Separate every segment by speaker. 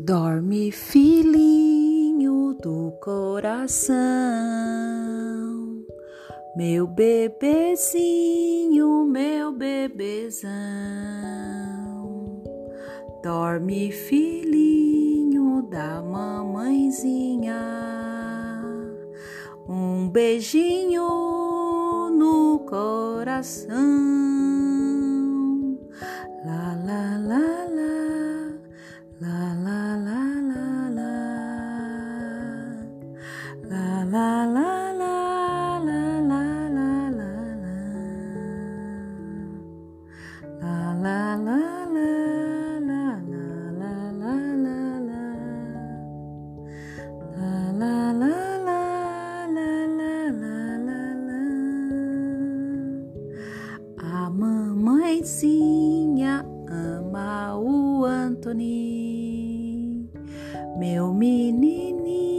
Speaker 1: Dorme, filhinho do coração, meu bebezinho, meu bebezão. Dorme, filhinho da mamãezinha, um beijinho no coração. A mamãezinha ama o Anthony, meu menininho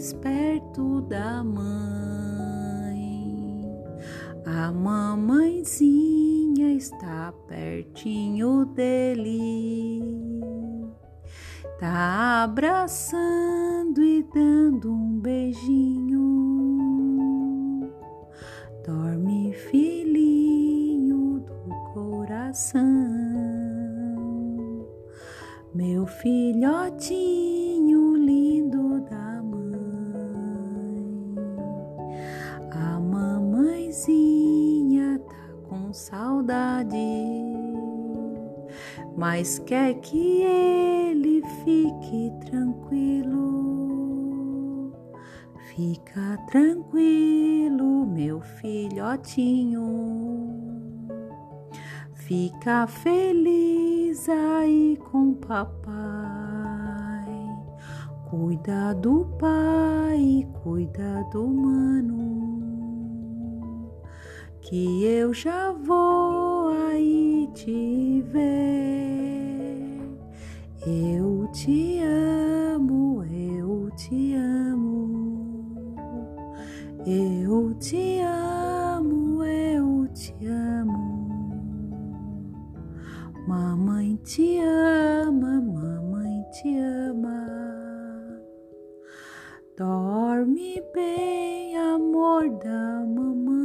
Speaker 1: esperto da mãe. A mamãezinha está pertinho dele, tá abraçando e dando um beijinho. Dorme, filhinho do coração, meu filhotinho A mamãezinha tá com saudade, mas quer que ele fique tranquilo. Fica tranquilo, meu filhotinho. Fica feliz aí com papai. Cuida do pai, cuida do mano. Que eu já vou aí te ver. Eu te amo, eu te amo. Eu te amo, eu te amo. Mamãe te ama, Dorme bem, amor da mamãe.